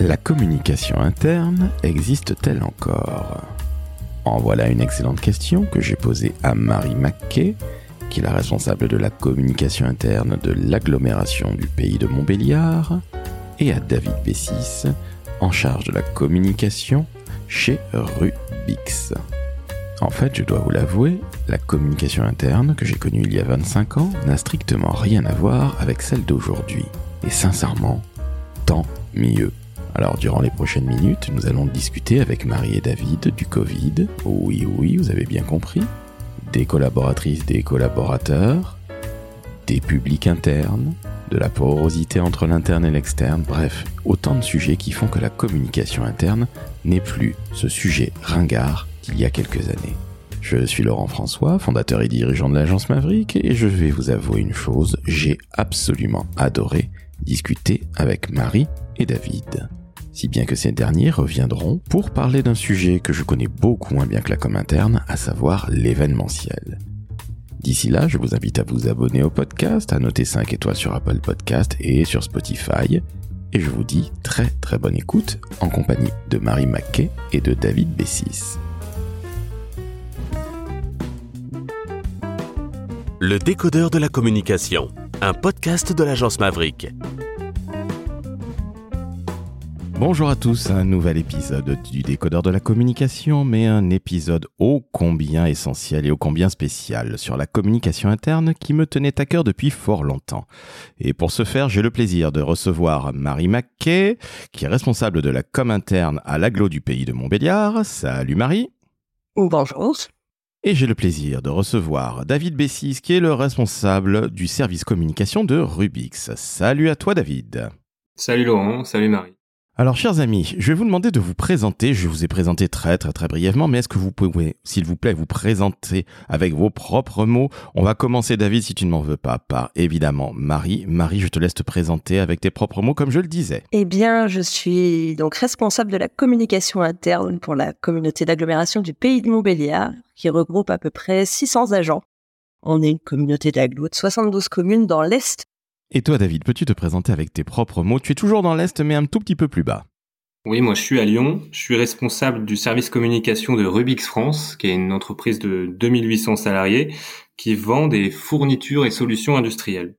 La communication interne existe-t-elle encore? En voilà une excellente question que j'ai posée à Marie Mackay, qui est la responsable de la communication interne de l'agglomération du pays de Montbéliard, et à David Bessis, en charge de la communication chez Rubix. En fait, je dois vous l'avouer, la communication interne que j'ai connue il y a 25 ans n'a strictement rien à voir avec celle d'aujourd'hui. Et sincèrement, tant mieux. Alors durant les prochaines minutes, nous allons discuter avec Marie et David du Covid. Oui, oui, vous avez bien compris. Des collaboratrices, des collaborateurs, des publics internes, de la porosité entre l'interne et l'externe, bref, autant de sujets qui font que la communication interne n'est plus ce sujet ringard d'il y a quelques années. Je suis Laurent François, fondateur et dirigeant de l'agence Maverick, et je vais vous avouer une chose, j'ai absolument adoré discuter avec Marie et David si bien que ces derniers reviendront pour parler d'un sujet que je connais beaucoup moins bien que la com interne, à savoir l'événementiel. D'ici là, je vous invite à vous abonner au podcast, à noter 5 étoiles sur Apple Podcast et sur Spotify, et je vous dis très très bonne écoute en compagnie de Marie Mackay et de David Bessis. Le décodeur de la communication, un podcast de l'agence Maverick. Bonjour à tous, un nouvel épisode du décodeur de la communication, mais un épisode ô combien essentiel et ô combien spécial sur la communication interne qui me tenait à cœur depuis fort longtemps. Et pour ce faire, j'ai le plaisir de recevoir Marie Mackay, qui est responsable de la com interne à l'aglo du pays de Montbéliard. Salut Marie. Bonjour. Et j'ai le plaisir de recevoir David Bessis, qui est le responsable du service communication de Rubix. Salut à toi David. Salut Laurent, salut Marie. Alors, chers amis, je vais vous demander de vous présenter. Je vous ai présenté très, très, très brièvement, mais est-ce que vous pouvez, s'il vous plaît, vous présenter avec vos propres mots? On va commencer, David, si tu ne m'en veux pas, par évidemment Marie. Marie, je te laisse te présenter avec tes propres mots, comme je le disais. Eh bien, je suis donc responsable de la communication interne pour la communauté d'agglomération du Pays de Montbéliard, qui regroupe à peu près 600 agents. On est une communauté d'agglo de 72 communes dans l'Est et toi, David, peux-tu te présenter avec tes propres mots? Tu es toujours dans l'Est, mais un tout petit peu plus bas. Oui, moi je suis à Lyon. Je suis responsable du service communication de Rubix France, qui est une entreprise de 2800 salariés qui vend des fournitures et solutions industrielles.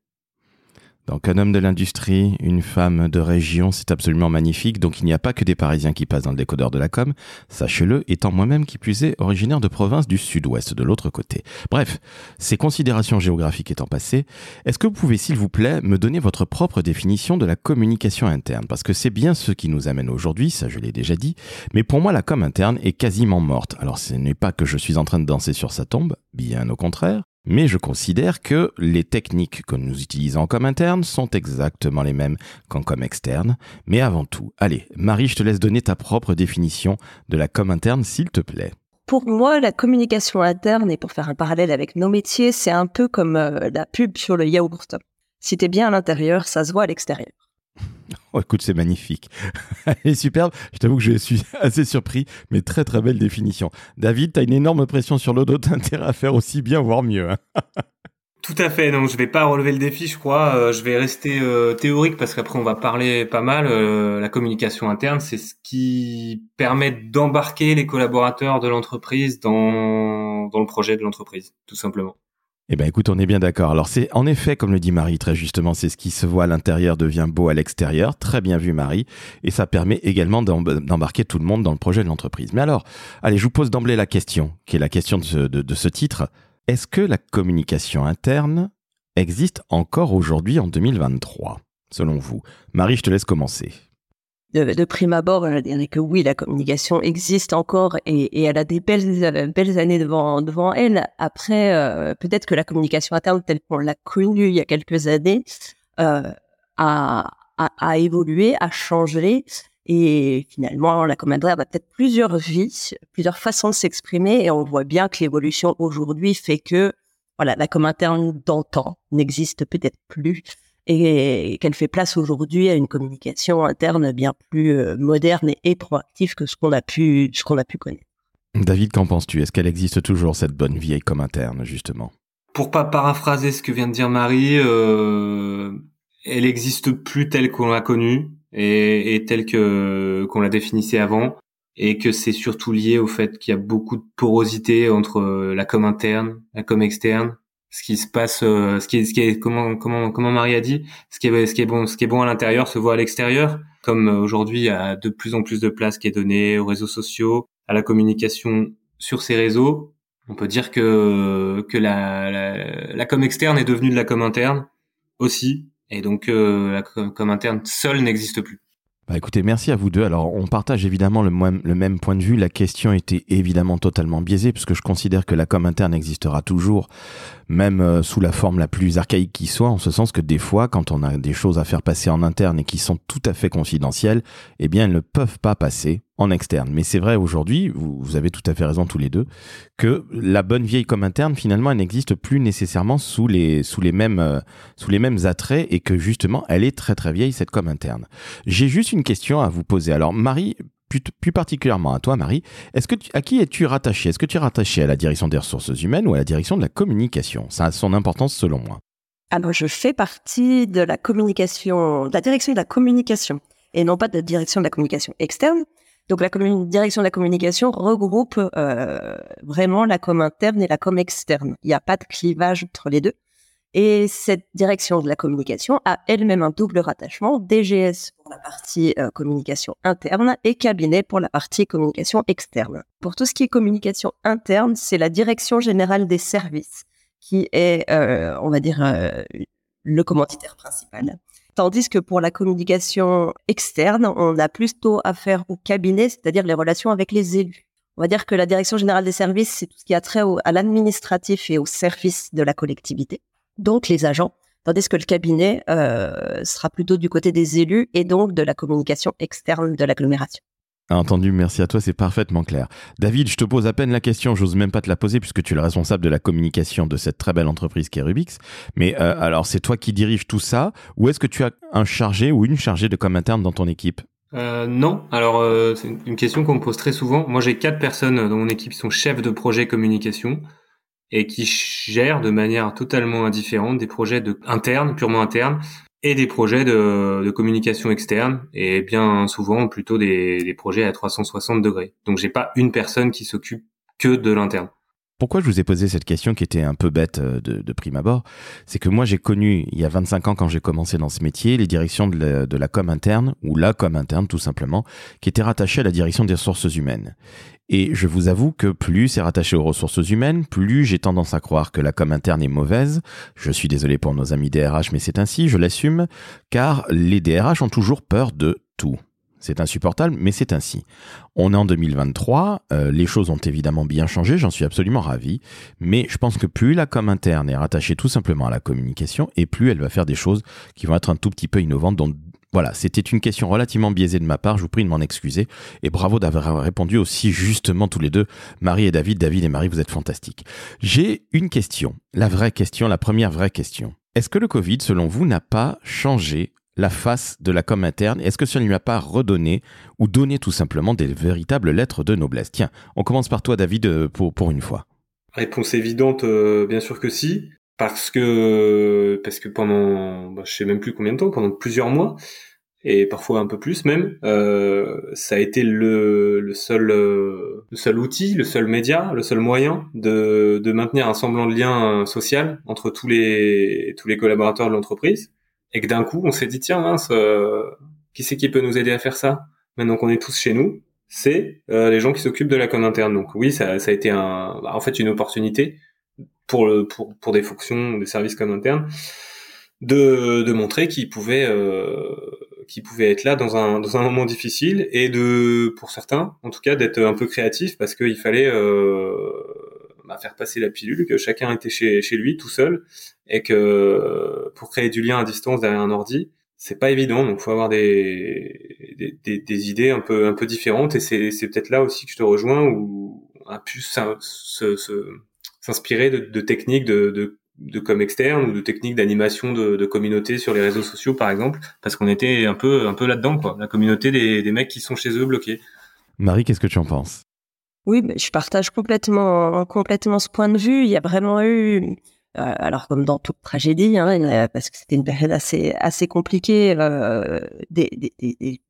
Donc un homme de l'industrie, une femme de région, c'est absolument magnifique. Donc il n'y a pas que des Parisiens qui passent dans le décodeur de la com, sachez-le, étant moi-même qui plus est originaire de province du sud-ouest, de l'autre côté. Bref, ces considérations géographiques étant passées, est-ce que vous pouvez s'il vous plaît me donner votre propre définition de la communication interne? Parce que c'est bien ce qui nous amène aujourd'hui, ça je l'ai déjà dit, mais pour moi la com interne est quasiment morte. Alors ce n'est pas que je suis en train de danser sur sa tombe, bien au contraire, mais je considère que les techniques que nous utilisons en com interne sont exactement les mêmes qu'en com externe. Mais avant tout, allez, Marie, je te laisse donner ta propre définition de la com interne, s'il te plaît. Pour moi, la communication interne, et pour faire un parallèle avec nos métiers, c'est un peu comme euh, la pub sur le yaourt. Si t'es bien à l'intérieur, ça se voit à l'extérieur. Oh, écoute, c'est magnifique. Elle superbe. Je t'avoue que je suis assez surpris, mais très très belle définition. David, tu as une énorme pression sur le dos, intérêt à faire aussi bien, voire mieux. Hein. Tout à fait. Non, je vais pas relever le défi, je crois. Euh, je vais rester euh, théorique parce qu'après on va parler pas mal. Euh, la communication interne, c'est ce qui permet d'embarquer les collaborateurs de l'entreprise dans dans le projet de l'entreprise, tout simplement. Eh bien écoute, on est bien d'accord. Alors c'est en effet, comme le dit Marie très justement, c'est ce qui se voit à l'intérieur devient beau à l'extérieur. Très bien vu Marie. Et ça permet également d'embarquer tout le monde dans le projet de l'entreprise. Mais alors, allez, je vous pose d'emblée la question, qui est la question de ce, titre. Est-ce que la communication interne existe encore aujourd'hui en 2023, selon vous? Marie, je te laisse commencer de, prime abord, je dirais que oui, la communication existe encore et, elle a des belles, belles années devant, devant elle. Après, euh, peut-être que la communication interne telle qu'on l'a connue il y a quelques années euh, a, a, évolué, a changé. Et finalement, la commanderie a peut-être plusieurs vies, plusieurs façons de s'exprimer. Et on voit bien que l'évolution aujourd'hui fait que voilà, la com d'antan n'existe peut-être plus et qu'elle fait place aujourd'hui à une communication interne bien plus euh, moderne et, proactive que ce qu'on a pu ce qu'on a pu connaître. David, qu'en penses-tu? Est-ce qu'elle existe toujours cette bonne vieille com interne justement? Pour pas paraphraser ce que vient de dire Marie, euh, elle existe plus telle qu'on l'a connue. et, et telle que qu'on la définissait avant et que c'est surtout lié au fait qu'il y a beaucoup de porosité entre la com interne, la com externe, ce qui se passe, ce qui est, ce qui est, comment, comment, comment Marie a dit, ce qui est, ce qui est bon, ce qui est bon à l'intérieur se voit à l'extérieur. Comme aujourd'hui, il y a de plus en plus de place qui est donnée aux réseaux sociaux, à la communication sur ces réseaux. On peut dire que que la, la, la com externe est devenue de la com interne aussi, et donc euh, la com interne seule n'existe plus. Bah écoutez, merci à vous deux. Alors, on partage évidemment le, même point de vue. La question était évidemment totalement biaisée, puisque je considère que la com interne existera toujours, même euh, sous la forme la plus archaïque qui soit, en ce sens que des fois, quand on a des choses à faire passer en interne et qui sont tout à fait confidentielles, eh bien, elles ne peuvent pas passer en externe. Mais c'est vrai aujourd'hui, vous, avez tout à fait raison tous les deux, que la bonne vieille comme interne, finalement, elle n'existe plus nécessairement sous les, sous les mêmes, euh, sous les mêmes attraits et que justement, elle est très très vieille, cette com interne. J'ai juste une question à vous poser. Alors, Marie, plus, particulièrement à toi, Marie, est-ce que à qui es-tu rattaché Est-ce que tu es rattaché à la direction des ressources humaines ou à la direction de la communication? Ça a son importance selon moi. Alors, je fais partie de la communication, de la direction de la communication et non pas de la direction de la communication externe. Donc la direction de la communication regroupe euh, vraiment la com interne et la com externe. Il n'y a pas de clivage entre les deux. Et cette direction de la communication a elle-même un double rattachement, DGS pour la partie euh, communication interne et cabinet pour la partie communication externe. Pour tout ce qui est communication interne, c'est la direction générale des services qui est, euh, on va dire, le commanditaire principal. Tandis que pour la communication externe, on a plutôt affaire au cabinet, c'est-à-dire les relations avec les élus. On va dire que la direction générale des services, c'est tout ce qui a trait à l'administratif et au service de la collectivité, donc les agents, tandis que le cabinet euh, sera plutôt du côté des élus et donc de la communication externe de l'agglomération. Entendu, merci à toi, c'est parfaitement clair. David, je te pose à peine la question, j'ose même pas te la poser puisque tu es le responsable de la communication de cette très belle entreprise qui est Rubix. Mais euh, alors, c'est toi qui diriges tout ça ou est-ce que tu as un chargé ou une chargée de com interne dans ton équipe? Euh, non, alors euh, c'est une question qu'on me pose très souvent. Moi, j'ai quatre personnes dans mon équipe qui sont chefs de projet communication et qui gèrent de manière totalement indifférente des projets de internes, purement internes, et des projets de, communication externe et bien souvent plutôt des, des projets à 360 degrés. Donc j'ai pas une personne qui s'occupe que de l'interne. Pourquoi je vous ai posé cette question qui était un peu bête euh, de, prime abord C'est que moi j'ai connu il y a 25 ans quand j'ai commencé dans ce métier les directions de la, com interne ou la com interne tout simplement qui était rattachée à la direction des ressources humaines. Et je vous avoue que plus c'est rattaché aux ressources humaines, plus j'ai tendance à croire que la com interne est mauvaise. Je suis désolé pour nos amis DRH, mais c'est ainsi, je l'assume, car les DRH ont toujours peur de tout. C'est insupportable, mais c'est ainsi. On est en 2023, euh, les choses ont évidemment bien changé, j'en suis absolument ravi, mais je pense que plus la com interne est rattachée tout simplement à la communication, et plus elle va faire des choses qui vont être un tout petit peu innovantes, donc voilà, c'était une question relativement biaisée de ma part, je vous prie de m'en excuser. Et bravo d'avoir répondu aussi justement tous les deux, Marie et David. David et Marie, vous êtes fantastiques. J'ai une question, la vraie question, la première vraie question. Est-ce que le Covid, selon vous, n'a pas changé la face de la com interne. Est-ce que ça ne lui a pas redonné ou donné tout simplement des véritables lettres de noblesse? Tiens, on commence par toi, David, euh, pour, une fois. Réponse évidente, euh, bien sûr que si parce que parce que pendant bah, je sais même plus combien de temps pendant plusieurs mois et parfois un peu plus même euh, ça a été le, seul outil le seul média le seul moyen de, de maintenir un semblant de lien social entre tous les tous les collaborateurs de l'entreprise et que d'un coup on s'est dit tiens euh, qui c'est qui peut nous aider à faire ça? Maintenant qu'on est tous chez nous c'est euh, les gens qui s'occupent de la com interne. Donc oui ça, ça a été un bah, en fait une opportunité pour, le, pour, pour des fonctions, des services comme internes, de, de montrer qu'ils pouvaient, euh, qu'ils pouvaient être là dans un, dans un moment difficile et de, pour certains, en tout cas, d'être un peu créatif parce qu'il fallait euh, bah, faire passer la pilule, que chacun était chez, lui tout seul et que pour créer du lien à distance derrière un ordi, c'est pas évident, donc faut avoir des, des, idées un peu un peu différentes et c'est c'est peut-être là aussi que je te rejoins où plus ce, ce, s'inspirer de, techniques de, de, de externe ou de techniques d'animation de, de communauté sur les réseaux sociaux par exemple parce qu'on était un peu un peu là-dedans quoi. La communauté des mecs qui sont chez eux bloqués. Marie qu'est-ce que tu en penses? Oui je partage complètement complètement ce point de vue il y a vraiment eu euh, alors comme dans toute tragédie, hein, parce que c'était une période assez assez compliquée, euh, des,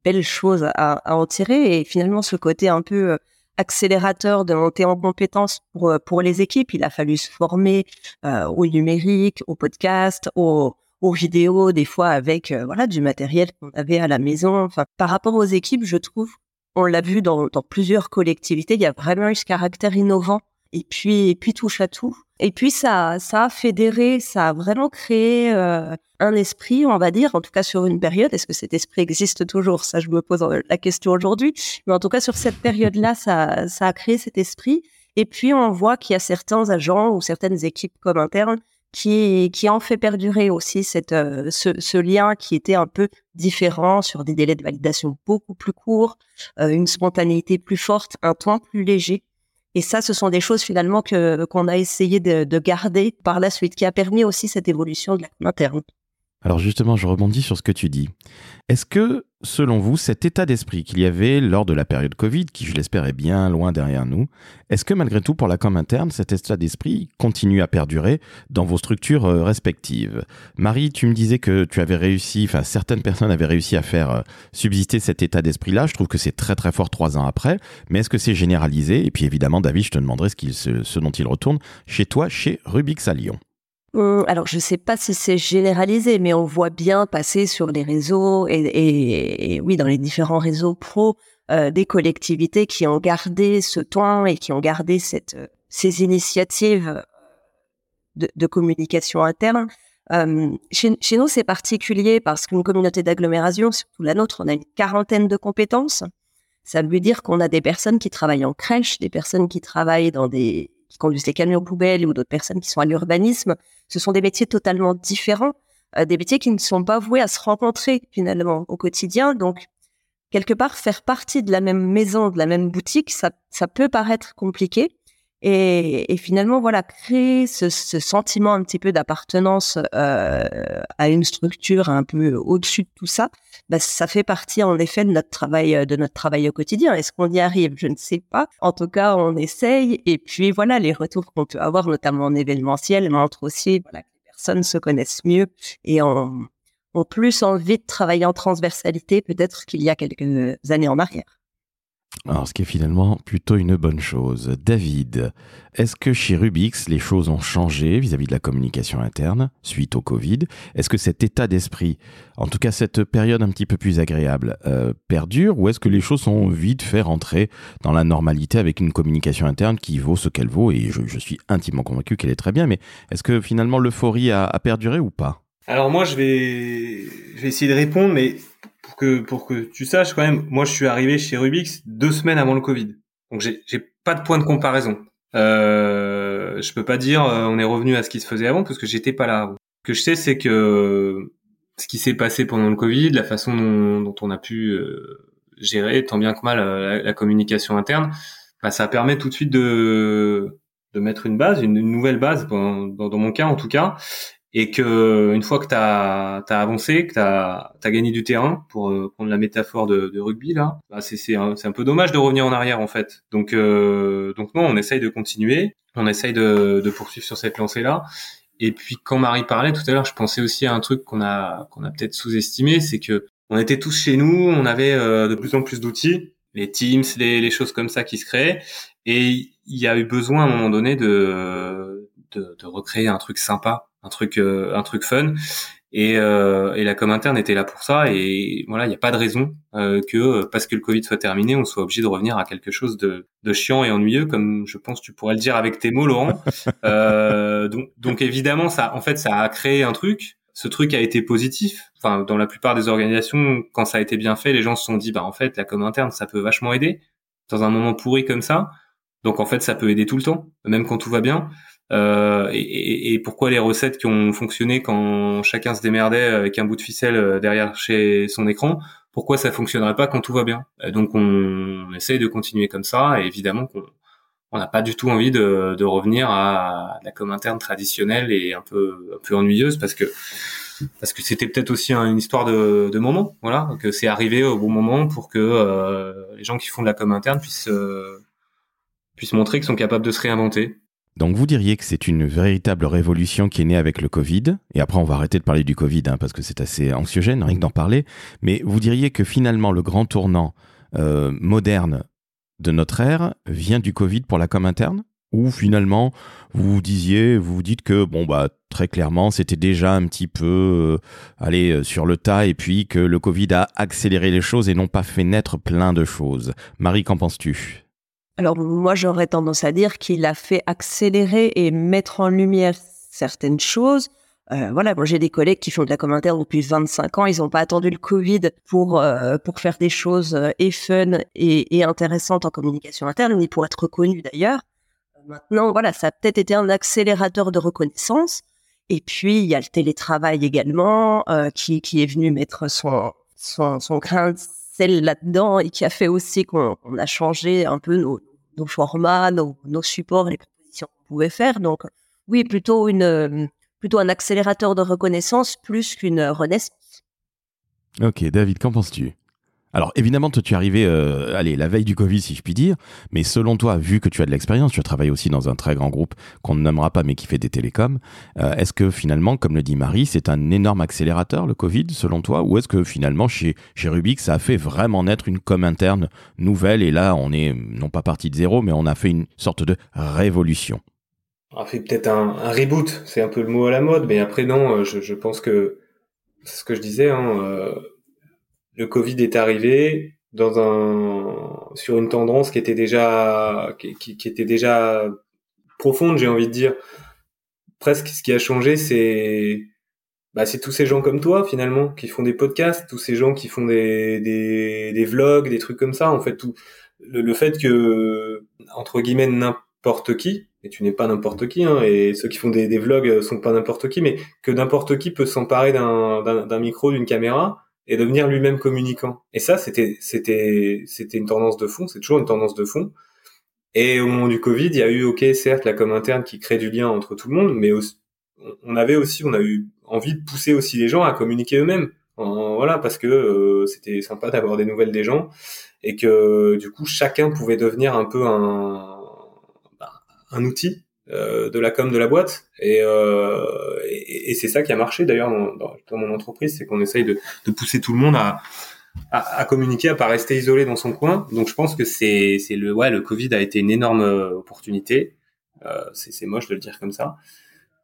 belles choses à, en tirer et finalement ce côté un peu euh, accélérateur de monter en compétences pour pour les équipes, il a fallu se former au numérique, au podcast, au aux vidéos, des fois avec voilà du matériel qu'on avait à la maison. Enfin, par rapport aux équipes, je trouve, on l'a vu dans, plusieurs collectivités, il y a vraiment eu ce caractère innovant et puis et puis touche à tout. Et puis ça ça a fédéré, ça a vraiment créé euh, un esprit, on va dire, en tout cas sur une période. Est-ce que cet esprit existe toujours? Ça, je me pose la question aujourd'hui. Mais en tout cas sur cette période-là, ça ça a créé cet esprit. Et puis on voit qu'il y a certains agents ou certaines équipes comme internes qui qui ont fait perdurer aussi cette euh, ce, ce, lien qui était un peu différent sur des délais de validation beaucoup plus courts, euh, une spontanéité plus forte, un ton plus léger. Et ça, ce sont des choses finalement que qu'on a essayé de, de, garder par la suite, qui a permis aussi cette évolution de la interne. Alors justement, je rebondis sur ce que tu dis. Est-ce que, selon vous, cet état d'esprit qu'il y avait lors de la période Covid, qui je l'espère est bien loin derrière nous, est-ce que malgré tout, pour la com interne, cet état d'esprit continue à perdurer dans vos structures euh, respectives? Marie, tu me disais que tu avais réussi, enfin certaines personnes avaient réussi à faire euh, subsister cet état d'esprit-là. Je trouve que c'est très très fort trois ans après. Mais est-ce que c'est généralisé? Et puis évidemment, David, je te demanderai ce, ce dont il retourne chez toi, chez Rubix à Lyon. Hum, alors, je ne sais pas si c'est généralisé, mais on voit bien passer sur les réseaux et, oui, dans les différents réseaux pro, euh, des collectivités qui ont gardé ce ton et qui ont gardé cette, euh, ces initiatives de, communication interne. Hum, chez, chez, nous, c'est particulier parce qu'une communauté d'agglomération, surtout la nôtre, on a une quarantaine de compétences. Ça veut dire qu'on a des personnes qui travaillent en crèche, des personnes qui travaillent dans des conduisent les camions poubelles ou d'autres personnes qui sont à l'urbanisme. Ce sont des métiers totalement différents, euh, des métiers qui ne sont pas voués à se rencontrer finalement au quotidien. Donc, quelque part, faire partie de la même maison, de la même boutique, ça, ça peut paraître compliqué. Et, et, finalement, voilà, créer ce, ce, sentiment un petit peu d'appartenance euh, à une structure un peu au-dessus de tout ça, bah, ça fait partie en effet de notre travail, de notre travail au quotidien. Est-ce qu'on y arrive? Je ne sais pas. En tout cas, on essaye. Et puis voilà, les retours qu'on peut avoir, notamment en événementiel, montrent aussi voilà, que les personnes se connaissent mieux et ont plus envie de travailler en transversalité peut-être qu'il y a quelques années en arrière. Alors, ce qui est finalement plutôt une bonne chose. David, est-ce que chez Rubix, les choses ont changé vis-à-vis de la communication interne suite au Covid? Est-ce que cet état d'esprit, en tout cas cette période un petit peu plus agréable, euh, perdure ou est-ce que les choses sont vite fait rentrer dans la normalité avec une communication interne qui vaut ce qu'elle vaut? Et je, suis intimement convaincu qu'elle est très bien, mais est-ce que finalement l'euphorie a, a perduré ou pas? Alors moi je vais je vais essayer de répondre mais pour que pour que tu saches quand même, moi je suis arrivé chez Rubix deux semaines avant le Covid, donc j'ai j'ai pas de point de comparaison. Euh, je peux pas dire euh, on est revenu à ce qui se faisait avant parce que j'étais pas là. Ce que je sais c'est que ce qui s'est passé pendant le Covid, la façon dont, dont on a pu euh, gérer tant bien que mal euh, la, communication interne, bah, ça permet tout de suite de de mettre une base, une, nouvelle base dans, dans, mon cas en tout cas, et que une fois que tu as, avancé, que tu as, gagné du terrain, pour euh, prendre la métaphore de, de rugby là, bah c'est un, un, peu dommage de revenir en arrière en fait. Donc euh, donc non, on essaye de continuer, on essaye de, de poursuivre sur cette lancée là. Et puis quand Marie parlait tout à l'heure, je pensais aussi à un truc qu'on a qu'on a peut-être sous-estimé, c'est que on était tous chez nous, on avait euh, de plus en plus d'outils, les Teams, les, les choses comme ça qui se créaient, et il y a eu besoin à un moment donné de, de, de recréer un truc sympa un truc euh, un truc fun. Et, euh, et la com interne était là pour ça. Et voilà il n'y a pas de raison euh, que parce que le Covid soit terminé on soit obligé de revenir à quelque chose de, de chiant et ennuyeux comme je pense tu pourrais le dire avec tes mots Laurent. Euh, donc, donc évidemment ça en fait ça a créé un truc. Ce truc a été positif. Enfin dans la plupart des organisations quand ça a été bien fait les gens se sont dit bah en fait la com interne ça peut vachement aider dans un moment pourri comme ça. Donc en fait ça peut aider tout le temps même quand tout va bien euh, et, et, pourquoi les recettes qui ont fonctionné quand chacun se démerdait avec un bout de ficelle euh, derrière chez son écran, pourquoi ça fonctionnerait pas quand tout va bien? Donc on, on essaye de continuer comme ça, et évidemment qu'on on n'a pas du tout envie de, de, revenir à la com interne traditionnelle et un peu un peu ennuyeuse parce que parce que c'était peut-être aussi une histoire de, de moment, voilà, que c'est arrivé au bon moment pour que euh, les gens qui font de la com interne puissent euh, puissent montrer qu'ils sont capables de se réinventer Donc vous diriez que c'est une véritable révolution qui est née avec le Covid, et après on va arrêter de parler du Covid hein, parce que c'est assez anxiogène rien que d'en parler, mais vous diriez que finalement le grand tournant euh, moderne de notre ère vient du Covid pour la com interne? Ou finalement vous disiez, vous vous dites que bon bah très clairement c'était déjà un petit peu euh, aller euh, sur le tas et puis que le Covid a accéléré les choses et non pas fait naître plein de choses. Marie, qu'en penses-tu? Alors moi, j'aurais tendance à dire qu'il a fait accélérer et mettre en lumière certaines choses. Euh, voilà, moi j'ai des collègues qui font de la commentaire depuis 25 ans, ils n'ont pas attendu le Covid pour euh, pour faire des choses euh, et fun et, et, intéressantes en communication interne, ni pour être reconnus d'ailleurs. Maintenant, voilà, ça a peut-être été un accélérateur de reconnaissance. Et puis il y a le télétravail également qui qui est venu mettre son son, son grain de sel là-dedans et qui a fait aussi qu'on a changé un peu nos, nos formats, nos, supports, les propositions qu'on pouvait faire. Donc, oui, plutôt une, euh, plutôt un accélérateur de reconnaissance plus qu'une renaissance. Ok, David, qu'en penses-tu? Alors évidemment, tu es arrivé, euh, allez, la veille du Covid, si je puis dire, mais selon toi, vu que tu as de l'expérience, tu as travaillé aussi dans un très grand groupe qu'on ne nommera pas, mais qui fait des télécoms, euh, est-ce que finalement, comme le dit Marie, c'est un énorme accélérateur, le Covid, selon toi, ou est-ce que finalement, chez, chez Rubik, ça a fait vraiment naître une com interne nouvelle, et là, on est non pas parti de zéro, mais on a fait une sorte de révolution? On a fait peut-être un, reboot, c'est un peu le mot à la mode, mais après, non, euh, je, pense que c'est ce que je disais, hein, le Covid est arrivé dans un sur une tendance qui était déjà qui, était déjà profonde, j'ai envie de dire. Presque ce qui a changé, c'est bah, c'est tous ces gens comme toi finalement qui font des podcasts, tous ces gens qui font des, des, des vlogs, des trucs comme ça. En fait, tout le, fait que entre guillemets n'importe qui, et tu n'es pas n'importe qui, hein, et ceux qui font des, des vlogs sont pas n'importe qui, mais que n'importe qui peut s'emparer d'un micro, d'une caméra, et devenir lui-même communicant. Et ça, c'était c'était c'était une tendance de fond, c'est toujours une tendance de fond. Et au moment du Covid, il y a eu, ok, certes, la com interne qui crée du lien entre tout le monde, mais on avait aussi, on a eu envie de pousser aussi les gens à communiquer eux-mêmes. voilà, parce que euh, c'était sympa d'avoir des nouvelles des gens et que du coup, chacun pouvait devenir un peu un, bah, un outil euh, de la com de la boîte. Euh, et, et, c'est ça qui a marché d'ailleurs dans, dans, mon entreprise c'est qu'on essaye de, de, pousser tout le monde à, à, à, communiquer à pas rester isolé dans son coin. Donc je pense que c'est c'est le ouais le Covid a été une énorme euh, opportunité. Euh, c'est moche de le dire comme ça.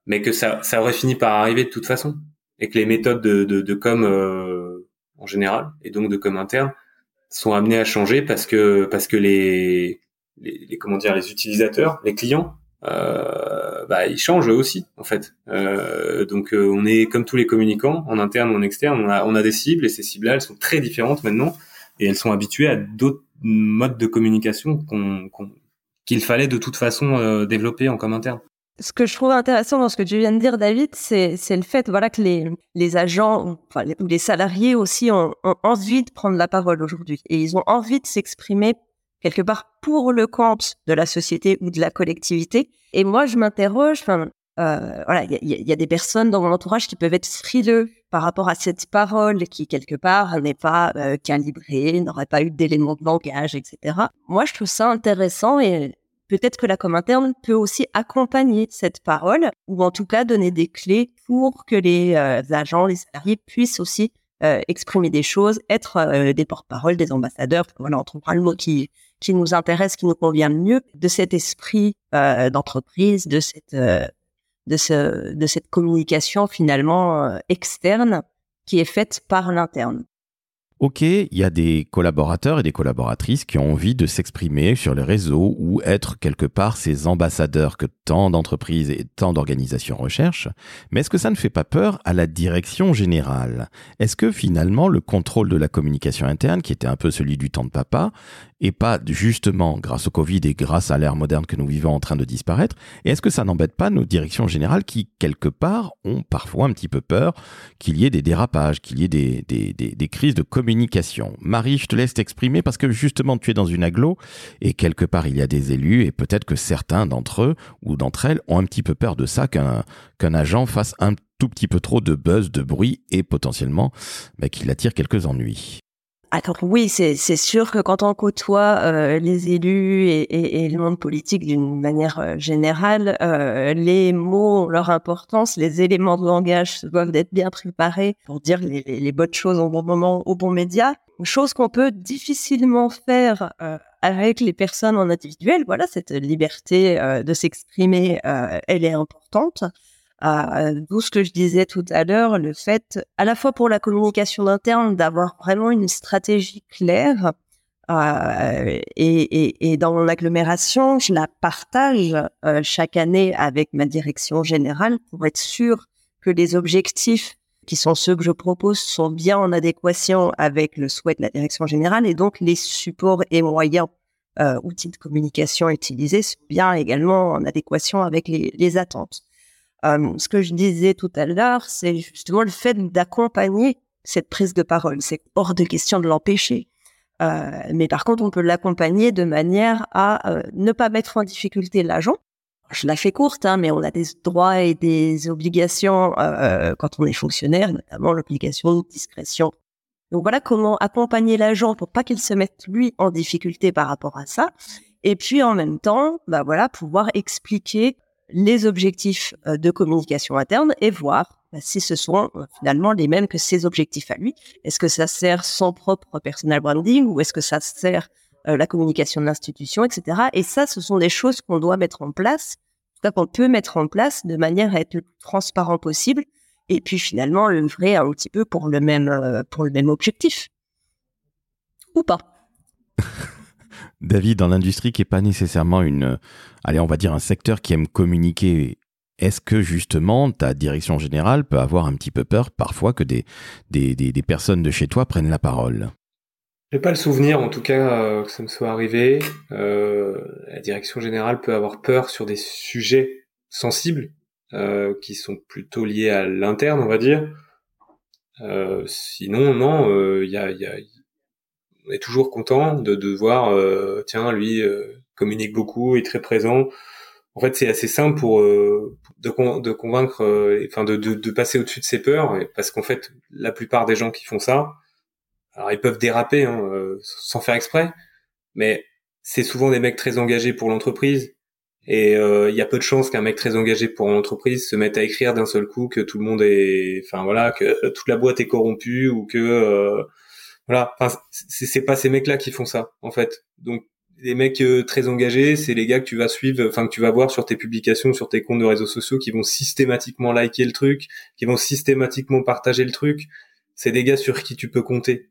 Mais que ça ça aurait fini par arriver de toute façon. Et que les méthodes de, de, de com euh, en général et donc de com interne sont amenées à changer parce que parce que les, les, les comment dire les utilisateurs les clients euh, bah, ils changent aussi en fait. Euh, donc euh, on est comme tous les communicants, en interne ou en externe, on a, des cibles et ces cibles-là, elles sont très différentes maintenant et elles sont habituées à d'autres modes de communication qu'il fallait de toute façon euh, développer en comme interne. Ce que je trouve intéressant dans ce que tu viens de dire, David, c'est, le fait voilà, que les, agents ou les salariés aussi ont envie de prendre la parole aujourd'hui et ils ont envie de s'exprimer quelque part pour le compte de la société ou de la collectivité. Et moi, je m'interroge, euh, voilà, il y, a des personnes dans mon entourage qui peuvent être frileux par rapport à cette parole qui, quelque part, n'est pas euh, calibrée, n'aurait pas eu d'éléments de langage, etc. Moi, je trouve ça intéressant et peut-être que la com interne peut aussi accompagner cette parole ou en tout cas donner des clés pour que les euh, agents, les salariés puissent aussi exprimer des choses, être des porte-parole, des ambassadeurs. Voilà, on trouvera le mot qui qui nous intéresse, qui nous convient mieux, de cet esprit euh, d'entreprise, de cette de ce de cette communication finalement externe qui est faite par l'interne. Ok, il y a des collaborateurs et des collaboratrices qui ont envie de s'exprimer sur les réseaux ou être quelque part ces ambassadeurs que tant d'entreprises et tant d'organisations recherchent, mais est-ce que ça ne fait pas peur à la direction générale? Est-ce que finalement le contrôle de la communication interne, qui était un peu celui du temps de papa, et pas justement grâce au Covid et grâce à l'ère moderne que nous vivons en train de disparaître Et est-ce que ça n'embête pas nos directions générales qui, quelque part, ont parfois un petit peu peur qu'il y ait des dérapages, qu'il y ait des, des, des, crises de communication? Marie, je te laisse t'exprimer parce que justement tu es dans une aglo et quelque part il y a des élus et peut-être que certains d'entre eux ou d'entre elles ont un petit peu peur de ça, qu'un qu'un agent fasse un tout petit peu trop de buzz, de bruit et potentiellement bah, qu'il attire quelques ennuis. Alors oui, c'est sûr que quand on côtoie euh, les élus et, le monde politique d'une manière euh, générale, euh, les mots leur importance, les éléments de langage doivent être bien préparés pour dire les, bonnes choses au bon moment, au bon média. Chose qu'on peut difficilement faire avec les personnes en individuel. Voilà, cette liberté de s'exprimer, elle est importante. Euh, D'où ce que je disais tout à l'heure, le fait, à la fois pour la communication interne, d'avoir vraiment une stratégie claire. Euh, et, et, dans mon agglomération, je la partage euh, chaque année avec ma direction générale pour être sûr que les objectifs qui sont ceux que je propose sont bien en adéquation avec le souhait de la direction générale et donc les supports et moyens euh, outils de communication utilisés sont bien également en adéquation avec les, les attentes. Euh, ce que je disais tout à l'heure, c'est justement le fait d'accompagner cette prise de parole. C'est hors de question de l'empêcher. Euh, mais par contre, on peut l'accompagner de manière à euh, ne pas mettre en difficulté l'agent. Je la fais courte, hein, mais on a des droits et des obligations quand on est fonctionnaire, notamment l'obligation de discrétion. Donc voilà comment accompagner l'agent pour pas qu'il se mette lui en difficulté par rapport à ça. Et puis en même temps, bah voilà, pouvoir expliquer les objectifs euh, de communication interne et voir bah, si ce sont euh, finalement les mêmes que ses objectifs à lui. Est-ce que ça sert son propre personal branding ou est-ce que ça sert euh, la communication de l'institution, etc. Et ça, ce sont des choses qu'on doit mettre en place, qu'on peut mettre en place de manière à être le plus transparent possible et puis finalement œuvrer un petit peu pour le même, pour le même objectif. Ou pas. David, dans l'industrie qui n'est pas nécessairement une, allez, on va dire un secteur qui aime communiquer, est-ce que justement ta direction générale peut avoir un petit peu peur parfois que des, des, des, personnes de chez toi prennent la parole? Je n'ai pas le souvenir, en tout cas, euh, que ça me soit arrivé. Euh, la direction générale peut avoir peur sur des sujets sensibles euh, qui sont plutôt liés à l'interne, on va dire. sinon, non, il y, a, on est toujours content de, de voir, euh, tiens, lui euh, communique beaucoup, est très présent. En fait, c'est assez simple pour euh, de, de, convaincre, enfin de, de, de, passer au-dessus de ses peurs, parce qu'en fait, la plupart des gens qui font ça, alors ils peuvent déraper hein, sans faire exprès, mais c'est souvent des mecs très engagés pour l'entreprise. Et il y a peu de chances qu'un mec très engagé pour l'entreprise se mette à écrire d'un seul coup que tout le monde est, enfin voilà, que toute la boîte est corrompue ou que voilà, enfin, c'est pas ces mecs-là qui font ça, en fait. Donc, les mecs euh, très engagés, c'est les gars que tu vas suivre, enfin que tu vas voir sur tes publications, sur tes comptes de réseaux sociaux, qui vont systématiquement liker le truc, qui vont systématiquement partager le truc. C'est des gars sur qui tu peux compter.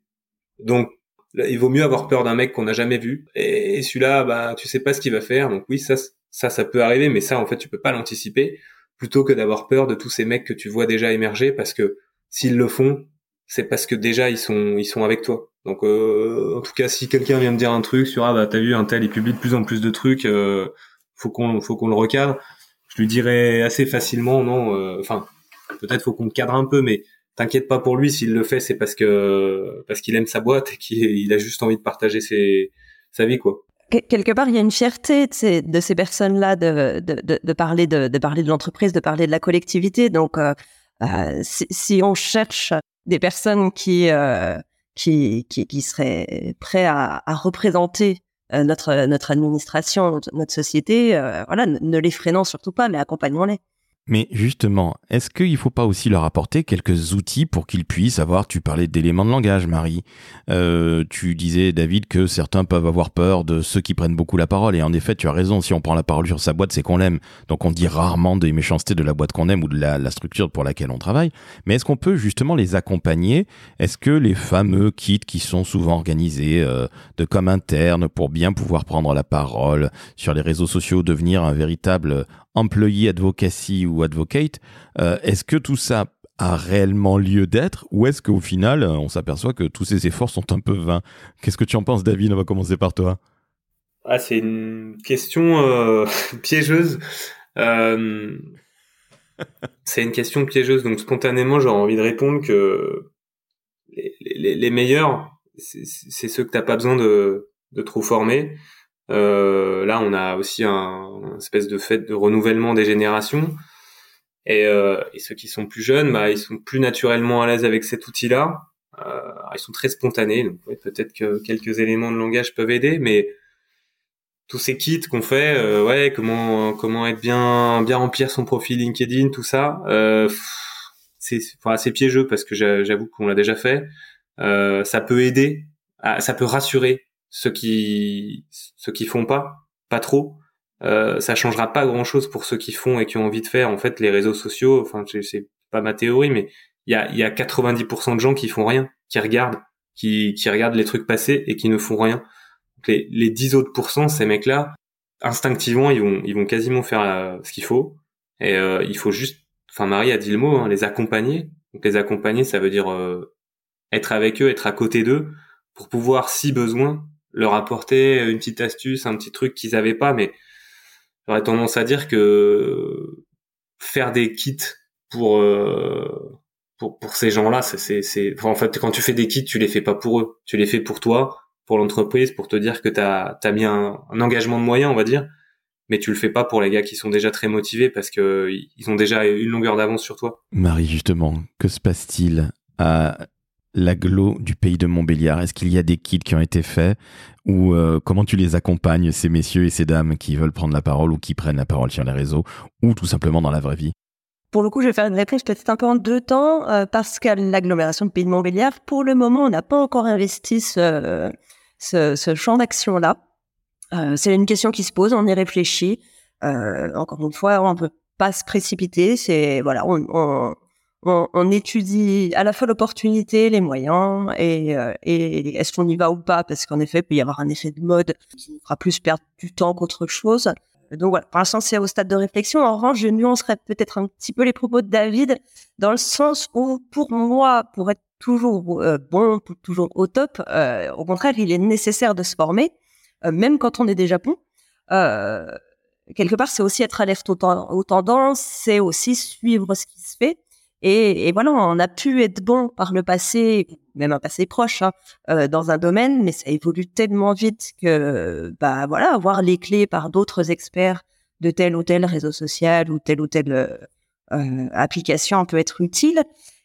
Donc, il vaut mieux avoir peur d'un mec qu'on n'a jamais vu. Et, celui-là, bah, tu sais pas ce qu'il va faire. Donc oui, ça, ça, ça peut arriver, mais ça, en fait, tu peux pas l'anticiper. Plutôt que d'avoir peur de tous ces mecs que tu vois déjà émerger, parce que s'ils le font, c'est parce que déjà ils sont ils sont avec toi. Donc euh, en tout cas, si quelqu'un vient me dire un truc sur ah bah t'as vu un tel il publie de plus en plus de trucs, euh, faut qu'on faut qu'on le recadre. Je lui dirais assez facilement non. Euh, enfin peut-être faut qu'on le cadre un peu, mais t'inquiète pas pour lui s'il le fait, c'est parce que parce qu'il aime sa boîte et qu'il a juste envie de partager ses, sa vie quoi quelque part, il y a une fierté de ces, de ces personnes-là de, de, de, de, parler de, de parler de l'entreprise, de parler de la collectivité. Donc, euh, si, si, on cherche des personnes qui, euh, qui, qui, qui, seraient prêts à, représenter euh, notre, notre administration, notre, société, euh, voilà, ne les freinons surtout pas, mais accompagnons-les. Mais justement, est-ce qu'il ne faut pas aussi leur apporter quelques outils pour qu'ils puissent avoir, tu parlais d'éléments de langage, Marie, euh, tu disais, David, que certains peuvent avoir peur de ceux qui prennent beaucoup la parole, et en effet, tu as raison, si on prend la parole sur sa boîte, c'est qu'on l'aime, donc on dit rarement des méchancetés de la boîte qu'on aime ou de la, structure pour laquelle on travaille, mais est-ce qu'on peut justement les accompagner? Est-ce que les fameux kits qui sont souvent organisés euh, de comme interne pour bien pouvoir prendre la parole sur les réseaux sociaux, devenir un véritable employee advocacy ou advocate, euh, est-ce que tout ça a réellement lieu d'être ou est-ce qu'au final, euh, on s'aperçoit que tous ces efforts sont un peu vains? Qu'est-ce que tu en penses, David? On va commencer par toi. Ah, c'est une question euh, piégeuse. c'est une question piégeuse, donc spontanément, j'aurais envie de répondre que les, meilleurs, c'est ceux que t'as pas besoin de trop former. Euh, là, on a aussi un, espèce de fait de renouvellement des générations. Et, euh, et, ceux qui sont plus jeunes, bah, ils sont plus naturellement à l'aise avec cet outil-là. ils sont très spontanés, donc peut-être que quelques éléments de langage peuvent aider, mais tous ces kits qu'on fait, euh, ouais, comment comment être bien bien remplir son profil LinkedIn, tout ça, euh, c'est enfin, assez piégeux parce que j'avoue qu'on l'a déjà fait. Euh, ça peut aider, ça peut rassurer ceux qui ceux qui font pas, pas trop. Euh, ça changera pas grand chose pour ceux qui font et qui ont envie de faire. En fait, les réseaux sociaux, enfin, c'est pas ma théorie, mais il y a il y a 90% de gens qui font rien, qui regardent, qui qui regardent les trucs passer et qui ne font rien les, les 10 autres pourcents, ces mecs-là, instinctivement, ils vont, ils vont quasiment faire euh, ce qu'il faut. Et euh, il faut juste, enfin Marie a dit le mot, hein, les accompagner. Donc les accompagner, ça veut dire euh, être avec eux, être à côté d'eux, pour pouvoir, si besoin, leur apporter une petite astuce, un petit truc qu'ils avaient pas. Mais j'aurais tendance à dire que faire des kits pour pour, pour ces gens-là, c'est, c'est, en fait, quand tu fais des kits, tu les fais pas pour eux, tu les fais pour toi, pour l'entreprise pour te dire que tu as, mis un, engagement de moyens, on va dire, mais tu le fais pas pour les gars qui sont déjà très motivés parce que ils ont déjà une longueur d'avance sur toi. Marie, justement, que se passe-t-il à l'aglo du pays de Montbéliard? Est-ce qu'il y a des kits qui ont été faits? Ou euh, comment tu les accompagnes, ces messieurs et ces dames qui veulent prendre la parole ou qui prennent la parole sur les réseaux ou tout simplement dans la vraie vie? Pour le coup, je vais faire une réponse peut-être un peu en deux temps, euh, parce qu'à l'agglomération de Pays de Montbéliard, pour le moment, on n'a pas encore investi ce, champ d'action-là. Euh, c'est une question qui se pose, on y réfléchit. Encore une fois, on ne peut pas se précipiter. C'est voilà, on, étudie à la fois l'opportunité, les moyens, et, euh, et est-ce qu'on y va ou pas? Parce qu'en effet, il peut y avoir un effet de mode qui fera plus perdre du temps qu'autre chose. Donc voilà, pour l'instant, c'est au stade de réflexion. En revanche, je nuancerais peut-être un petit peu les propos de David, dans le sens où, pour moi, pour être toujours euh, bon, toujours au top. Euh, au contraire, il est nécessaire de se former, euh, même quand on est déjà bon. quelque part, c'est aussi être alerte aux, aux tendances, c'est aussi suivre ce qui se fait. Et, et, voilà, on a pu être bon par le passé, même un passé proche, hein, dans un domaine, mais ça évolue tellement vite que, bah voilà, avoir les clés par d'autres experts de tel ou tel réseau social ou telle ou telle application peut être utile.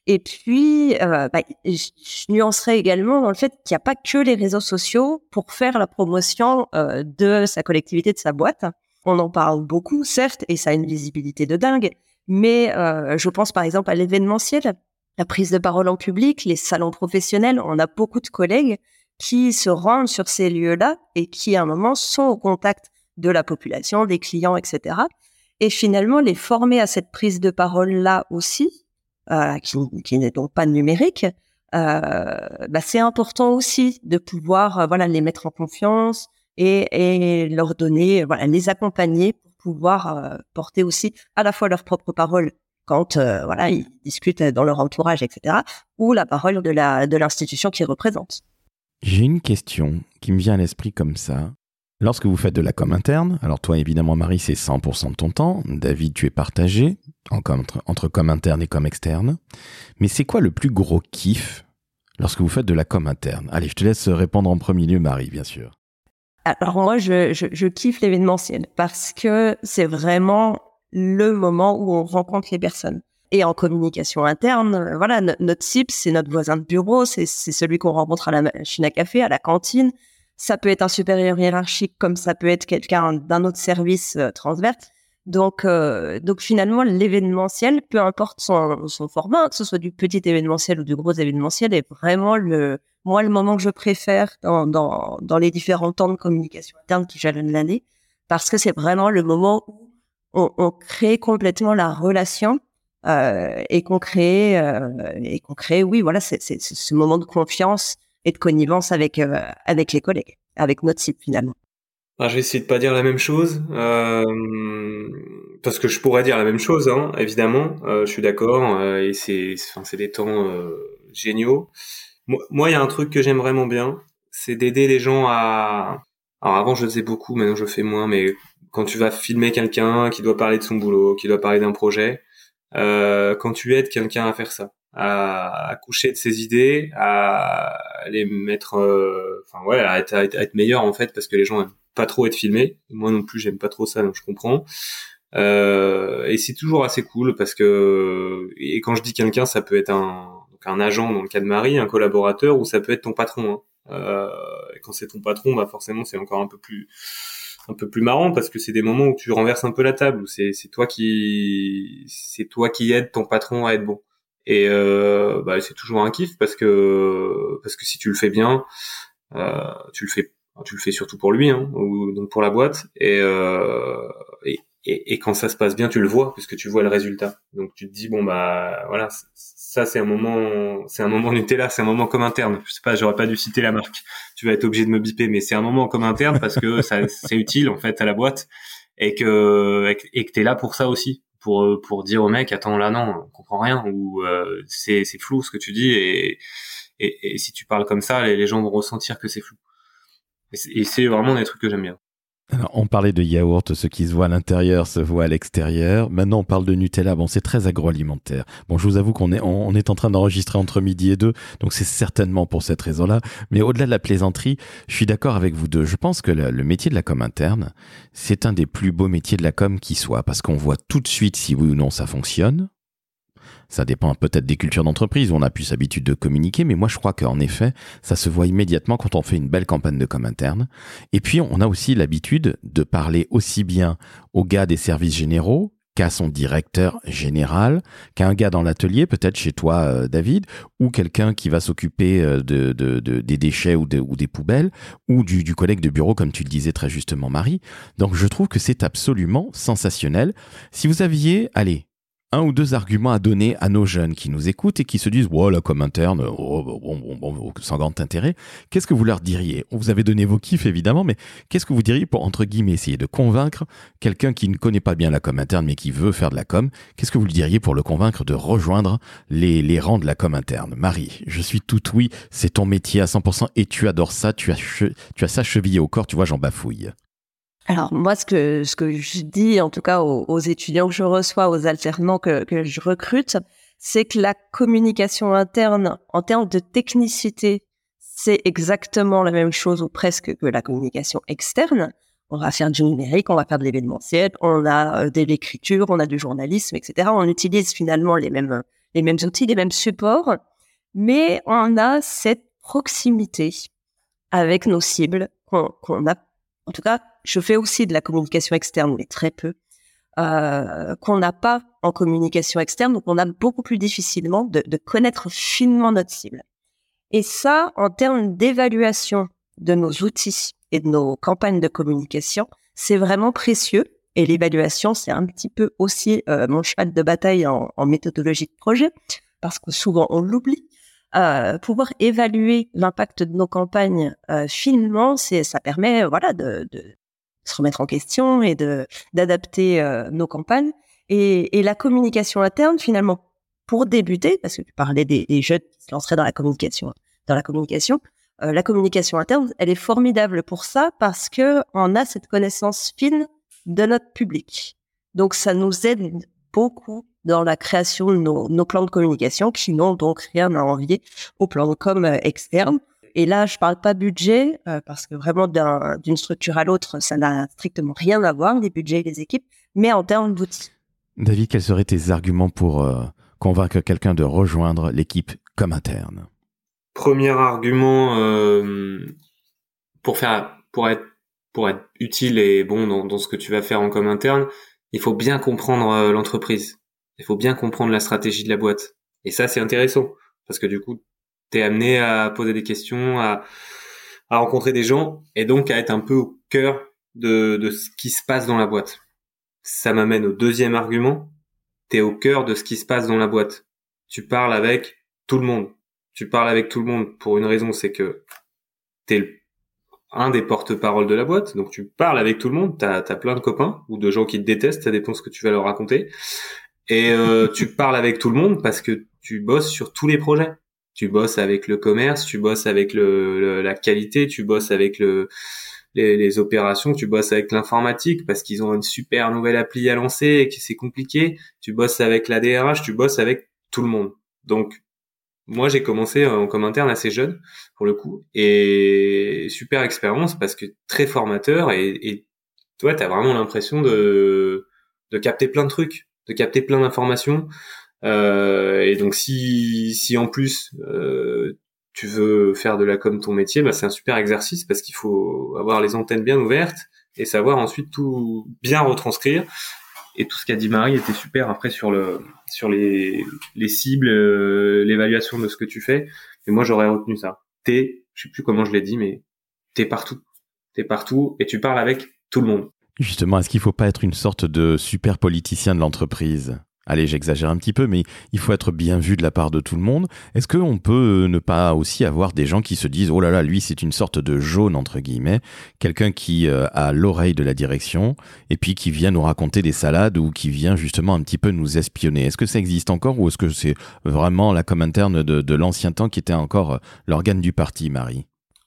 Et puis, euh, bah, je nuancerai également dans le fait qu'il n'y a pas que les réseaux sociaux pour faire la promotion euh, de sa collectivité, de sa boîte. On en parle beaucoup, certes, et ça a une visibilité de dingue, mais euh, je pense par exemple à l'événementiel, la prise de parole en public, les salons professionnels. On a beaucoup de collègues qui se rendent sur ces lieux-là et qui, à un moment, sont au contact de la population, des clients, etc. Et finalement, les former à cette prise de parole-là aussi, euh, qui, n'est donc pas numérique, euh, bah, c'est important aussi de pouvoir voilà les mettre en confiance et, et leur donner voilà les accompagner pouvoir porter aussi à la fois leur propre parole quand voilà ils discutent dans leur entourage etc ou la parole de la de l'institution qu'ils représentent. J'ai une question qui me vient à l'esprit comme ça. Lorsque vous faites de la com interne, alors toi évidemment Marie c'est 100% de ton temps, David tu es partagé entre, entre com interne et com externe, mais c'est quoi le plus gros kiff lorsque vous faites de la com interne? Allez, je te laisse répondre en premier lieu Marie bien sûr. Alors moi je, kiffe l'événementiel parce que c'est vraiment le moment où on rencontre les personnes. Et en communication interne, voilà, notre cible, c'est notre voisin de bureau, c'est celui qu'on rencontre à la machine à café, à la cantine, ça peut être un supérieur hiérarchique comme ça peut être quelqu'un d'un autre service euh, transverse. Donc, euh, donc finalement, l'événementiel, peu importe son, son format, que ce soit du petit événementiel ou du gros événementiel, est vraiment le, moi, le moment que je préfère dans, les différents temps de communication interne qui jalonnent l'année, parce que c'est vraiment le moment où on, crée complètement la relation euh, et qu'on crée, euh, et qu'on crée, oui, voilà, c'est ce moment de confiance et de connivence avec euh, les collègues, avec notre site finalement. Ah, je vais essayer de pas dire la même chose parce que je pourrais dire la même chose, hein, évidemment. Je suis d'accord et c'est des temps géniaux. Moi, il y a un truc que j'aime vraiment bien, c'est d'aider les gens à. Alors avant, je faisais beaucoup, maintenant je fais moins, mais quand tu vas filmer quelqu'un qui doit parler de son boulot, qui doit parler d'un projet, quand tu aides quelqu'un à faire ça, à, à, coucher de ses idées, à les mettre, euh, enfin ouais, à être, à être, meilleur en fait, parce que les gens aiment pas trop être filmés. Moi non plus, j'aime pas trop ça, donc je comprends. Euh, et c'est toujours assez cool parce que et quand je dis quelqu'un, ça peut être un donc un agent dans le cas de Marie, un collaborateur, ou ça peut être ton patron. Hein. Euh, et quand c'est ton patron, bah forcément c'est encore un peu plus un peu plus marrant parce que c'est des moments où tu renverses un peu la table, où c'est toi qui c'est toi qui aide ton patron à être bon. Et euh, bah, c'est toujours un kiff parce que parce que si tu le fais bien, euh, tu le fais tu le fais surtout pour lui, hein, ou donc pour la boîte. Et, euh, et, et, quand ça se passe bien, tu le vois puisque tu vois le résultat. Donc tu te dis bon bah voilà, ça c'est un moment, c'est un moment Nutella, c'est un moment comme interne. Je sais pas, j'aurais pas dû citer la marque. Tu vas être obligé de me biper, mais c'est un moment comme interne parce que ça c'est utile en fait à la boîte. Et que et que t'es là pour ça aussi. Pour pour dire au mec attends là non on comprend rien. Ou euh, c'est c'est flou ce que tu dis. Et, et, si tu parles comme ça les, les gens vont ressentir que c'est flou. Et c'est vraiment des trucs que j'aime bien alors, on parlait de yaourt, ce qui se voit à l'intérieur se voit à l'extérieur. Maintenant, on parle de Nutella. Bon, c'est très agroalimentaire. Bon, je vous avoue qu'on est, on, est en train d'enregistrer entre midi et deux, donc c'est certainement pour cette raison-là. Mais au-delà de la plaisanterie, je suis d'accord avec vous deux. Je pense que le, le métier de la com interne, c'est un des plus beaux métiers de la com qui soit, parce qu'on voit tout de suite si oui ou non ça fonctionne. Ça dépend peut-être des cultures d'entreprise où on a plus l'habitude de communiquer, mais moi je crois qu'en effet, ça se voit immédiatement quand on fait une belle campagne de com interne. Et puis on a aussi l'habitude de parler aussi bien aux gars des services généraux qu'à son directeur général, qu'à un gars dans l'atelier, peut-être chez toi, euh, David, ou quelqu'un qui va s'occuper euh, de, des déchets ou, ou, des poubelles, ou du, du collègue de bureau, comme tu le disais très justement, Marie. Donc je trouve que c'est absolument sensationnel. Si vous aviez, allez, un ou deux arguments à donner à nos jeunes qui nous écoutent et qui se disent voilà comme interne, oh, bon, bon, sans grand intérêt, qu'est-ce que vous leur diriez? Vous avez donné vos kiffs évidemment, mais qu'est-ce que vous diriez pour entre guillemets essayer de convaincre quelqu'un qui ne connaît pas bien la com interne mais qui veut faire de la com? Qu'est-ce que vous lui diriez pour le convaincre de rejoindre les, les rangs de la com interne? Marie, je suis tout oui, c'est ton métier à 100% et tu adores ça, tu as, tu as ça chevillé au corps, tu vois, j'en bafouille. Alors moi, ce que ce que je dis, en tout cas aux, étudiants que je reçois, aux alternants que, que je recrute, c'est que la communication interne, en termes de technicité, c'est exactement la même chose ou presque que la communication externe. On va faire du numérique, on va faire de l'événementiel, on a euh, de l'écriture, on a du journalisme, etc. On utilise finalement les mêmes les mêmes outils, les mêmes supports, mais on a cette proximité avec nos cibles qu'on a en tout cas, je fais aussi de la communication externe, mais très peu, euh, qu'on n'a pas en communication externe, donc on a beaucoup plus difficilement de, connaître finement notre cible. Et ça, en termes d'évaluation de nos outils et de nos campagnes de communication, c'est vraiment précieux. Et l'évaluation, c'est un petit peu aussi euh, mon cheval de bataille en, méthodologie de projet, parce que souvent on l'oublie. Euh, pouvoir évaluer l'impact de nos campagnes finement, ça permet voilà de, se remettre en question et de d'adapter euh, nos campagnes et, la communication interne finalement pour débuter parce que tu parlais des, des jeunes qui se lanceraient dans la communication dans la communication euh, la communication interne elle est formidable pour ça parce que on a cette connaissance fine de notre public donc ça nous aide beaucoup dans la création de nos, plans de communication qui n'ont donc rien à envier aux plans de com euh, externes. Et là, je parle pas budget euh, parce que vraiment d'une structure à l'autre, ça n'a strictement rien à voir les budgets et les équipes, mais en termes d'outils. David, quels seraient tes arguments pour euh, convaincre quelqu'un de rejoindre l'équipe comme interne? Premier argument pour faire pour être pour être utile et bon dans, dans, ce que tu vas faire en com interne, il faut bien comprendre l'entreprise il faut bien comprendre la stratégie de la boîte. Et ça, c'est intéressant parce que du coup, t'es amené à poser des questions, à, à rencontrer des gens et donc à être un peu au cœur de, de ce qui se passe dans la boîte. Ça m'amène au deuxième argument. T'es au cœur de ce qui se passe dans la boîte. Tu parles avec tout le monde. Tu parles avec tout le monde pour une raison, c'est que t'es un des porte-parole de la boîte, donc tu parles avec tout le monde, t'as as plein de copains ou de gens qui te détestent, ça dépend ce que tu vas leur raconter. Et euh, tu parles avec tout le monde parce que tu bosses sur tous les projets. Tu bosses avec le commerce, tu bosses avec le, la qualité, tu bosses avec le, les, les opérations, tu bosses avec l'informatique parce qu'ils ont une super nouvelle appli à lancer et que c'est compliqué. Tu bosses avec la DRH, tu bosses avec tout le monde. Donc moi j'ai commencé en comme interne assez jeune pour le coup et super expérience parce que très formateur et, et toi t'as vraiment l'impression de de capter plein de trucs de capter plein d'informations Euh, et donc si si en plus euh, tu veux faire de la com ton métier, bah c'est un super exercice parce qu'il faut avoir les antennes bien ouvertes et savoir ensuite tout bien retranscrire. Et tout ce qu'a dit Marie était super après sur le sur les les cibles, euh, l'évaluation de ce que tu fais. Et moi j'aurais retenu ça. T'es, je sais plus comment je l'ai dit, mais t'es partout. T'es partout et tu parles avec tout le monde. Justement, est-ce qu'il faut pas être une sorte de super politicien de l'entreprise? Allez, j'exagère un petit peu, mais il faut être bien vu de la part de tout le monde. Est-ce qu'on peut ne pas aussi avoir des gens qui se disent oh là là, lui c'est une sorte de jaune entre guillemets, quelqu'un qui euh, a l'oreille de la direction et puis qui vient nous raconter des salades ou qui vient justement un petit peu nous espionner? Est-ce que ça existe encore ou est-ce que c'est vraiment la com interne de, de l'ancien temps qui était encore euh, l'organe du parti, Marie?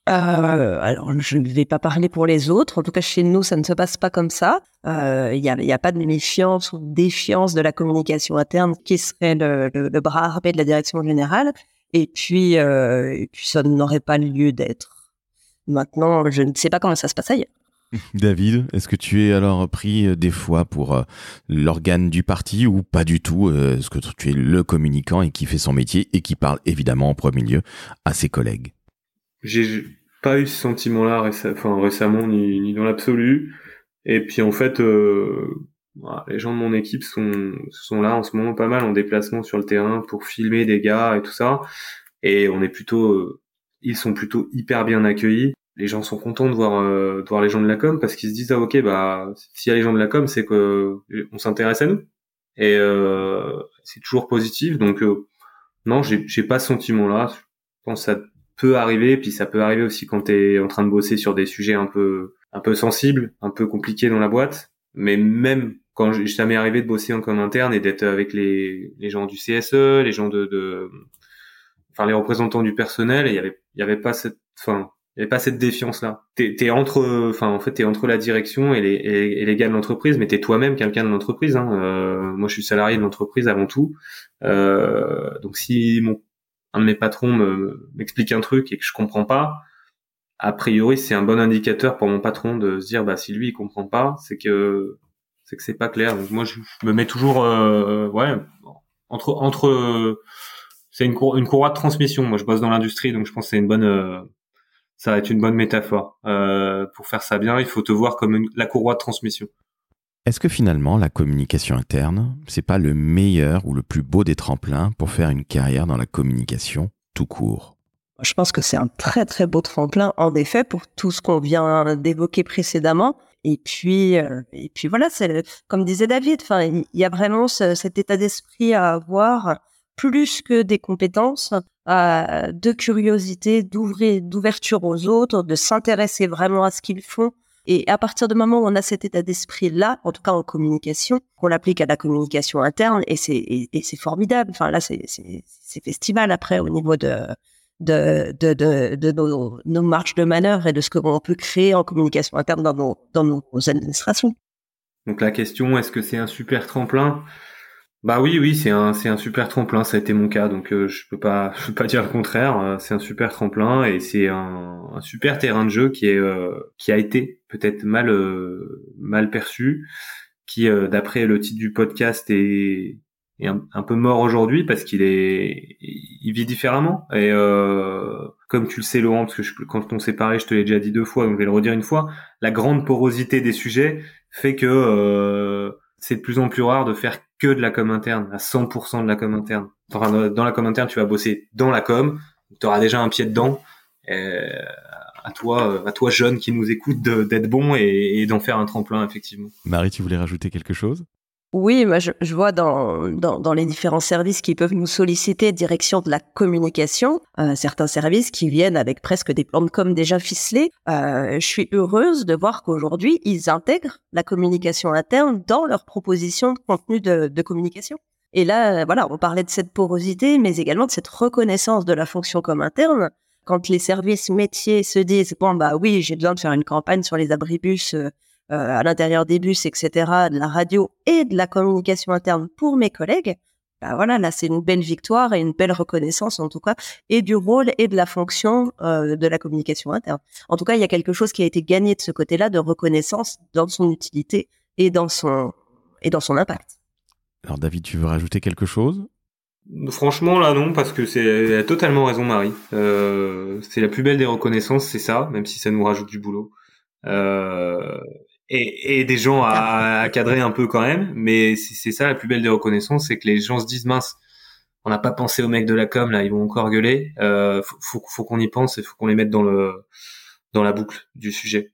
Euh, alors, je ne vais pas parler pour les autres. En tout cas, chez nous, ça ne se passe pas comme ça. Il euh, n'y a, pas de méfiance ou défiance de la communication interne qui serait le, le, bras armé de la direction générale. Et puis, euh, et puis ça n'aurait pas lieu d'être. Maintenant, je ne sais pas comment ça se passe ailleurs. David, est-ce que tu es alors pris des fois pour l'organe du parti ou pas du tout Est-ce que tu es le communicant et qui fait son métier et qui parle évidemment en premier lieu à ses collègues? J'ai pas eu ce sentiment-là enfin, récemment ni, ni dans l'absolu. Et puis en fait, euh, les gens de mon équipe sont, sont là en ce moment pas mal en déplacement sur le terrain pour filmer des gars et tout ça. Et on est plutôt, euh, ils sont plutôt hyper bien accueillis. Les gens sont contents de voir, euh, de voir les gens de la com parce qu'ils se disent ah ok bah s'il y a les gens de la com c'est que on s'intéresse à nous et c'est toujours positif donc non j'ai j'ai pas ce sentiment là. Je pense que ça peut arriver, puis ça peut arriver aussi quand tu es en train de bosser sur des sujets un peu un peu sensibles, un peu compliqués dans la boîte. Mais même quand ça m'est arrivé de bosser en interne et d'être avec les, les gens du CSE, les gens de, de enfin les représentants du personnel, il y avait il y avait pas cette, enfin il y avait pas cette défiance là. T'es es entre, enfin en fait t'es entre la direction et les, et, les gars de l'entreprise, mais t'es toi-même quelqu'un de l'entreprise. Hein. Euh, moi je suis salarié de l'entreprise avant tout. Euh, donc si mon un de mes patrons m'explique un truc et que je comprends pas, a priori c'est un bon indicateur pour mon patron de se dire bah si lui il comprend pas, c'est que c'est que c'est pas clair. Donc moi je, me mets toujours euh, ouais entre entre c'est une, une courroie de transmission. Moi je bosse dans l'industrie donc je pense que c'est une bonne euh, ça va être une bonne métaphore. Euh, pour faire ça bien, il faut te voir comme la courroie de transmission. Est-ce que finalement la communication interne, c'est pas le meilleur ou le plus beau des tremplins pour faire une carrière dans la communication tout court? Je pense que c'est un très très beau tremplin en effet pour tout ce qu'on vient d'évoquer précédemment. Et puis euh, et puis voilà, c'est comme disait David, enfin il y a vraiment cet état d'esprit à avoir plus que des compétences, euh, de curiosité, d'ouverture aux autres, de s'intéresser vraiment à ce qu'ils font et à partir du moment où on a cet état d'esprit-là, en tout cas en communication, qu'on l'applique à la communication interne, et c'est formidable. Enfin là, c'est festival après au niveau de nos, nos, marches de manœuvre et de ce qu'on peut créer en communication interne dans nos administrations. Donc la question, est-ce que c'est un super tremplin? Bah oui, oui, c'est un, c'est un super tremplin. Ça a été mon cas, donc euh, je peux pas, je peux pas dire le contraire. Euh, c'est un super tremplin et c'est un, super terrain de jeu qui est, euh, qui a été peut-être mal, mal perçu, qui, d'après le titre du podcast, est, est un, peu mort aujourd'hui parce qu'il est, il vit différemment. Et comme tu le sais, Laurent, parce que je, quand on s'est parlé, je te l'ai déjà dit deux fois, donc je vais le redire une fois. La grande porosité des sujets fait que c'est de plus en plus rare de faire que de la com interne, à 100% de la com interne. Enfin, dans la com interne, tu vas bosser dans la com, tu auras déjà un pied dedans. à toi, à toi jeune qui nous écoute, d'être bon et d'en faire un tremplin effectivement. Marie, tu voulais rajouter quelque chose? Oui, moi je, je vois dans, dans, dans, les différents services qui peuvent nous solliciter direction de la communication, euh, certains services qui viennent avec presque des plans de com déjà ficelés. Euh, je suis heureuse de voir qu'aujourd'hui ils intègrent la communication interne dans leur proposition de contenu de, de communication. Et là, voilà, on parlait de cette porosité, mais également de cette reconnaissance de la fonction comme interne. Quand les services métiers se disent bon bah oui, j'ai besoin de faire une campagne sur les abribus. Euh, à l'intérieur des bus, etc., de la radio et de la communication interne pour mes collègues, bah voilà, là c'est une belle victoire et une belle reconnaissance en tout cas, et du rôle et de la fonction euh, de la communication interne. En tout cas, il y a quelque chose qui a été gagné de ce côté-là de reconnaissance dans son utilité et dans son et dans son impact. Alors David, tu veux rajouter quelque chose? Franchement, là, non, parce que c'est a totalement raison, Marie. Euh, c'est la plus belle des reconnaissances, c'est ça, même si ça nous rajoute du boulot. Euh, et, des gens à, cadrer un peu quand même, mais c'est ça la plus belle des reconnaissances, c'est que les gens se disent mince, on n'a pas pensé aux mecs de la com là, ils vont encore gueuler. Euh, faut, qu'on y pense et faut qu'on les mette dans le dans la boucle du sujet.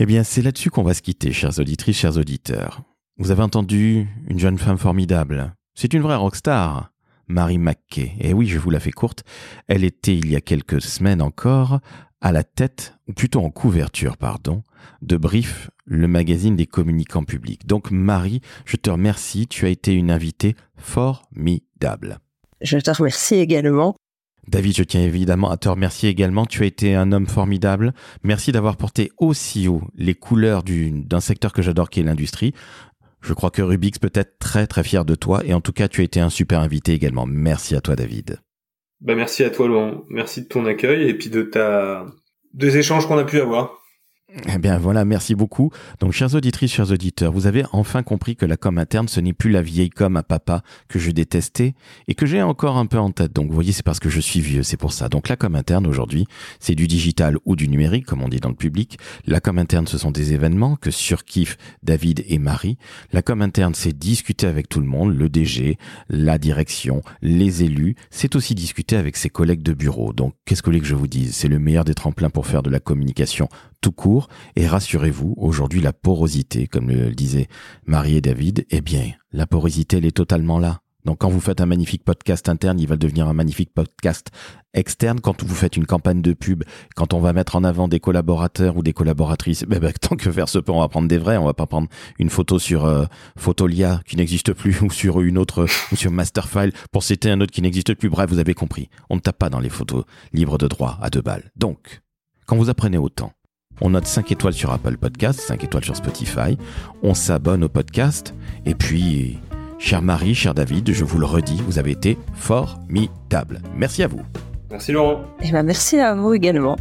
Eh bien, c'est là-dessus qu'on va se quitter, chers auditrices, chers auditeurs. Vous avez entendu une jeune femme formidable. C'est une vraie rockstar. Marie McKay. Et oui, je vous la fais courte. Elle était, il y a quelques semaines encore, à la tête, ou plutôt en couverture, pardon, de Brief, le magazine des communicants publics. Donc Marie, je te remercie, tu as été une invitée formidable. Je te remercie également. David, je tiens évidemment à te remercier également. Tu as été un homme formidable. Merci d'avoir porté aussi haut les couleurs d'un secteur que j'adore qui est l'industrie. Je crois que Rubix peut être très très fier de toi et en tout cas tu as été un super invité également. Merci à toi David. Bah merci à toi Laurent. Merci de ton accueil et puis de ta des échanges qu'on a pu avoir. Eh bien voilà, merci beaucoup. Donc chers auditrices, chers auditeurs, vous avez enfin compris que la com interne, ce n'est plus la vieille com à papa que je détestais et que j'ai encore un peu en tête. Donc vous voyez, c'est parce que je suis vieux, c'est pour ça. Donc la com interne aujourd'hui, c'est du digital ou du numérique, comme on dit dans le public. La com interne, ce sont des événements que surkiffent David et Marie. La com interne, c'est discuter avec tout le monde, le DG, la direction, les élus. C'est aussi discuter avec ses collègues de bureau. Donc qu'est-ce que vous voulez que je vous dise? C'est le meilleur des tremplins pour faire de la communication tout court. Et rassurez-vous, aujourd'hui, la porosité, comme le disaient Marie et David, eh bien, la porosité, elle est totalement là. Donc quand vous faites un magnifique podcast interne, il va devenir un magnifique podcast externe. Quand vous faites une campagne de pub, quand on va mettre en avant des collaborateurs ou des collaboratrices, ben, ben, tant que faire se peut, on va prendre des vrais. On va pas prendre une photo sur euh, Photolia qui n'existe plus ou sur une autre ou sur Masterfile pour citer un autre qui n'existe plus. Bref, vous avez compris. On ne tape pas dans les photos libres de droit à deux balles. Donc, quand vous apprenez autant, on note 5 étoiles sur Apple Podcast, 5 étoiles sur Spotify, on s'abonne au podcast, et puis, cher Marie, cher David, je vous le redis, vous avez été formidables. Merci à vous. Merci Laurent. Et eh ben merci à vous également.